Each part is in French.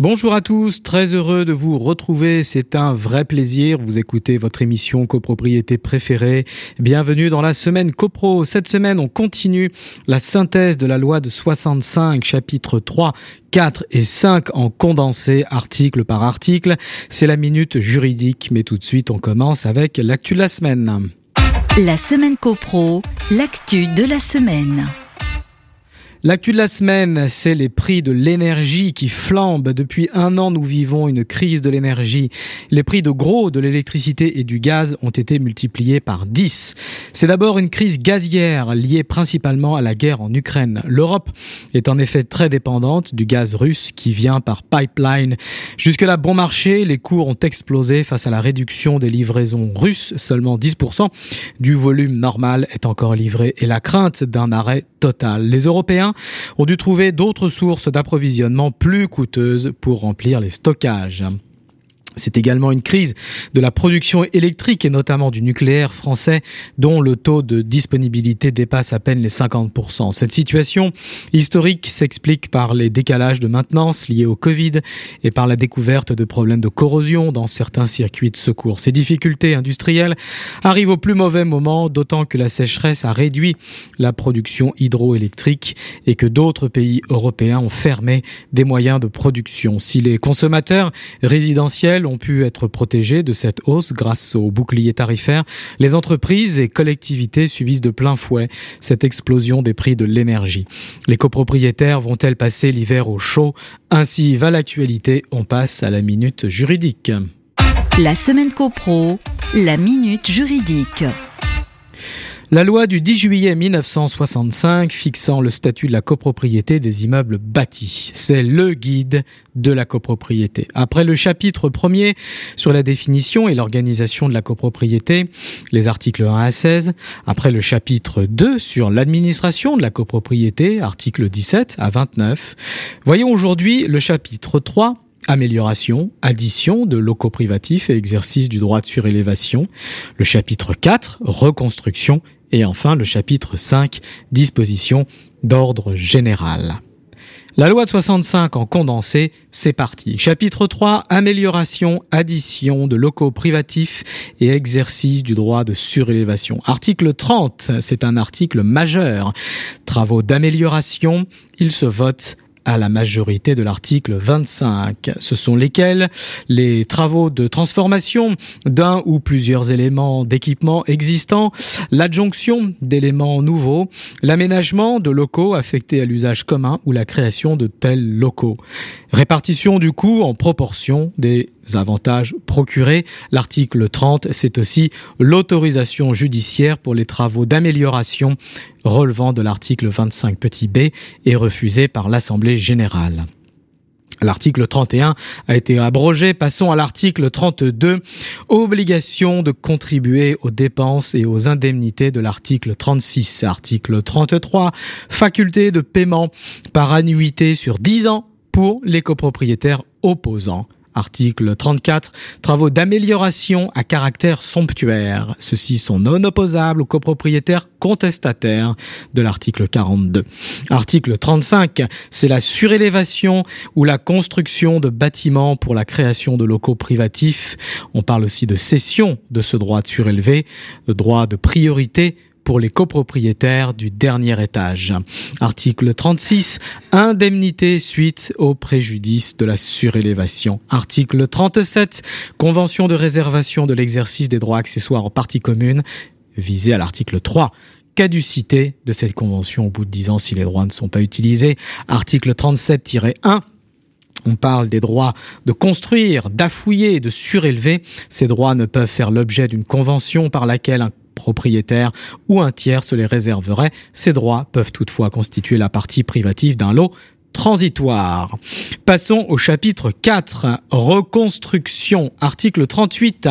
Bonjour à tous, très heureux de vous retrouver. C'est un vrai plaisir. Vous écoutez votre émission copropriété préférée. Bienvenue dans la semaine copro. Cette semaine, on continue la synthèse de la loi de 65, chapitre 3, 4 et 5 en condensé, article par article. C'est la minute juridique, mais tout de suite, on commence avec l'actu de la semaine. La semaine copro, l'actu de la semaine. L'actu de la semaine, c'est les prix de l'énergie qui flambent. Depuis un an, nous vivons une crise de l'énergie. Les prix de gros de l'électricité et du gaz ont été multipliés par 10. C'est d'abord une crise gazière liée principalement à la guerre en Ukraine. L'Europe est en effet très dépendante du gaz russe qui vient par pipeline. Jusque-là, bon marché, les cours ont explosé face à la réduction des livraisons russes. Seulement 10% du volume normal est encore livré et la crainte d'un arrêt total. Les Européens ont dû trouver d'autres sources d'approvisionnement plus coûteuses pour remplir les stockages. C'est également une crise de la production électrique et notamment du nucléaire français dont le taux de disponibilité dépasse à peine les 50%. Cette situation historique s'explique par les décalages de maintenance liés au Covid et par la découverte de problèmes de corrosion dans certains circuits de secours. Ces difficultés industrielles arrivent au plus mauvais moment, d'autant que la sécheresse a réduit la production hydroélectrique et que d'autres pays européens ont fermé des moyens de production. Si les consommateurs résidentiels ont pu être protégés de cette hausse grâce au bouclier tarifaire. Les entreprises et collectivités subissent de plein fouet cette explosion des prix de l'énergie. Les copropriétaires vont-elles passer l'hiver au chaud? Ainsi va l'actualité, on passe à la minute juridique. La semaine copro, la minute juridique. La loi du 10 juillet 1965 fixant le statut de la copropriété des immeubles bâtis. C'est le guide de la copropriété. Après le chapitre premier sur la définition et l'organisation de la copropriété, les articles 1 à 16, après le chapitre 2 sur l'administration de la copropriété, articles 17 à 29, voyons aujourd'hui le chapitre 3 amélioration, addition de locaux privatifs et exercice du droit de surélévation, le chapitre 4, reconstruction, et enfin le chapitre 5, disposition d'ordre général. La loi de 65 en condensé, c'est parti. Chapitre 3, amélioration, addition de locaux privatifs et exercice du droit de surélévation. Article 30, c'est un article majeur. Travaux d'amélioration, il se vote à la majorité de l'article 25. Ce sont lesquels? Les travaux de transformation d'un ou plusieurs éléments d'équipement existants, l'adjonction d'éléments nouveaux, l'aménagement de locaux affectés à l'usage commun ou la création de tels locaux. Répartition du coût en proportion des avantages procurés. L'article 30, c'est aussi l'autorisation judiciaire pour les travaux d'amélioration relevant de l'article 25 petit b et refusé par l'Assemblée générale. L'article 31 a été abrogé. Passons à l'article 32. Obligation de contribuer aux dépenses et aux indemnités de l'article 36. Article 33. Faculté de paiement par annuité sur 10 ans pour les copropriétaires opposants. Article 34. Travaux d'amélioration à caractère somptuaire. Ceux-ci sont non opposables aux copropriétaires contestataires de l'article 42. Article 35. C'est la surélévation ou la construction de bâtiments pour la création de locaux privatifs. On parle aussi de cession de ce droit de surélevé, le droit de priorité les copropriétaires du dernier étage. Article 36, indemnité suite au préjudice de la surélévation. Article 37, convention de réservation de l'exercice des droits accessoires aux parties communes, visé à l'article 3 caducité de cette convention au bout de 10 ans si les droits ne sont pas utilisés. Article 37-1 on parle des droits de construire, d'affouiller, de surélever. Ces droits ne peuvent faire l'objet d'une convention par laquelle un propriétaire ou un tiers se les réserverait. Ces droits peuvent toutefois constituer la partie privative d'un lot transitoire. Passons au chapitre 4, reconstruction, article 38.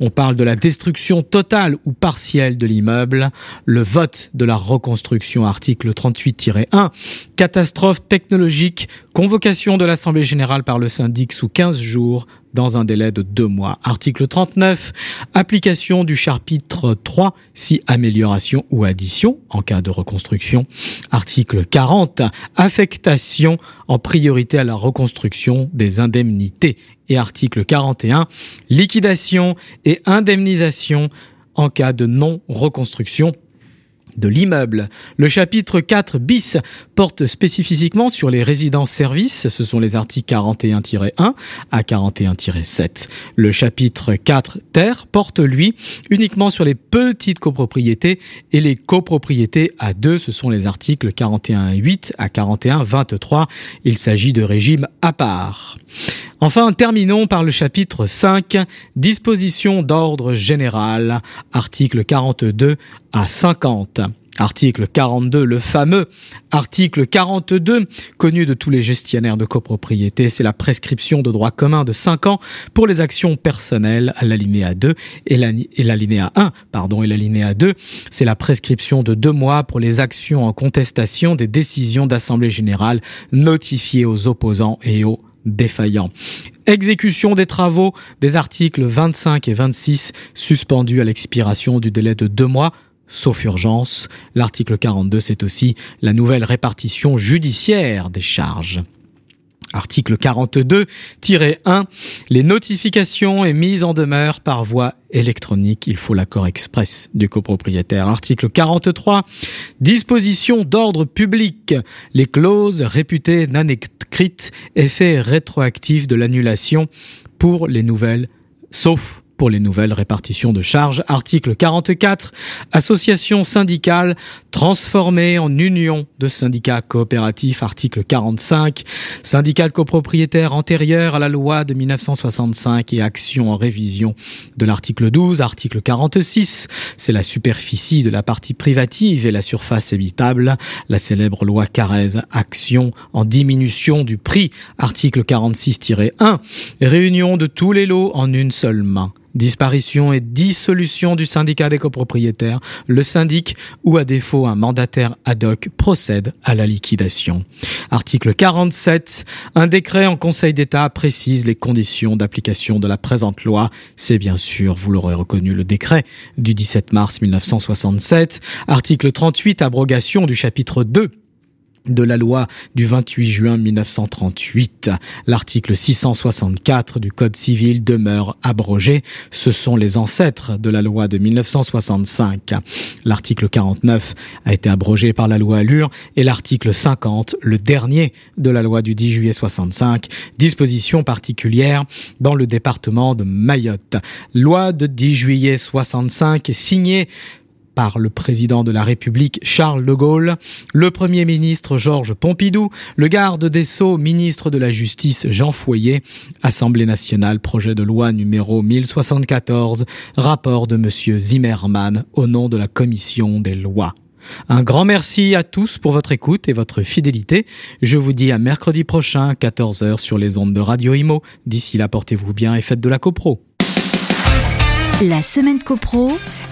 On parle de la destruction totale ou partielle de l'immeuble, le vote de la reconstruction, article 38-1, catastrophe technologique, convocation de l'Assemblée générale par le syndic sous 15 jours dans un délai de deux mois. Article 39, application du chapitre 3, si amélioration ou addition en cas de reconstruction. Article 40, affectation en priorité à la reconstruction des indemnités. Et article 41, liquidation et indemnisation en cas de non-reconstruction de l'immeuble. Le chapitre 4 bis porte spécifiquement sur les résidences-services, ce sont les articles 41-1 à 41-7. Le chapitre 4 terre porte, lui, uniquement sur les petites copropriétés et les copropriétés à deux, ce sont les articles 41-8 à 41-23. Il s'agit de régimes à part. Enfin, terminons par le chapitre 5, disposition d'ordre général, article 42 à 50. Article 42, le fameux article 42, connu de tous les gestionnaires de copropriété, c'est la prescription de droit commun de 5 ans pour les actions personnelles à l'alinéa 2 et l'alinéa 1, pardon, et l'alinéa 2, c'est la prescription de 2 mois pour les actions en contestation des décisions d'assemblée générale notifiées aux opposants et aux défaillants. Exécution des travaux des articles 25 et 26 suspendus à l'expiration du délai de deux mois sauf urgence. L'article 42, c'est aussi la nouvelle répartition judiciaire des charges. Article 42-1, les notifications et mises en demeure par voie électronique, il faut l'accord express du copropriétaire. Article 43, disposition d'ordre public, les clauses réputées non écrites, effet rétroactif de l'annulation pour les nouvelles, sauf pour les nouvelles répartitions de charges. Article 44, association syndicale transformée en union de syndicats coopératifs. Article 45, syndicat de copropriétaires antérieur à la loi de 1965 et action en révision de l'article 12. Article 46, c'est la superficie de la partie privative et la surface habitable. La célèbre loi Carrez, action en diminution du prix. Article 46-1, réunion de tous les lots en une seule main disparition et dissolution du syndicat des copropriétaires, le syndic ou à défaut un mandataire ad hoc procède à la liquidation. Article 47. Un décret en Conseil d'État précise les conditions d'application de la présente loi. C'est bien sûr, vous l'aurez reconnu, le décret du 17 mars 1967. Article 38. Abrogation du chapitre 2 de la loi du 28 juin 1938. L'article 664 du Code civil demeure abrogé. Ce sont les ancêtres de la loi de 1965. L'article 49 a été abrogé par la loi Allure et l'article 50, le dernier de la loi du 10 juillet 65, disposition particulière dans le département de Mayotte. Loi de 10 juillet 65 signée par le président de la République Charles de Gaulle, le Premier ministre Georges Pompidou, le garde des Sceaux, ministre de la Justice Jean Foyer, Assemblée nationale, projet de loi numéro 1074, rapport de Monsieur Zimmermann au nom de la Commission des lois. Un grand merci à tous pour votre écoute et votre fidélité. Je vous dis à mercredi prochain, 14h sur les ondes de Radio Imo. D'ici là, portez-vous bien et faites de la copro. La semaine copro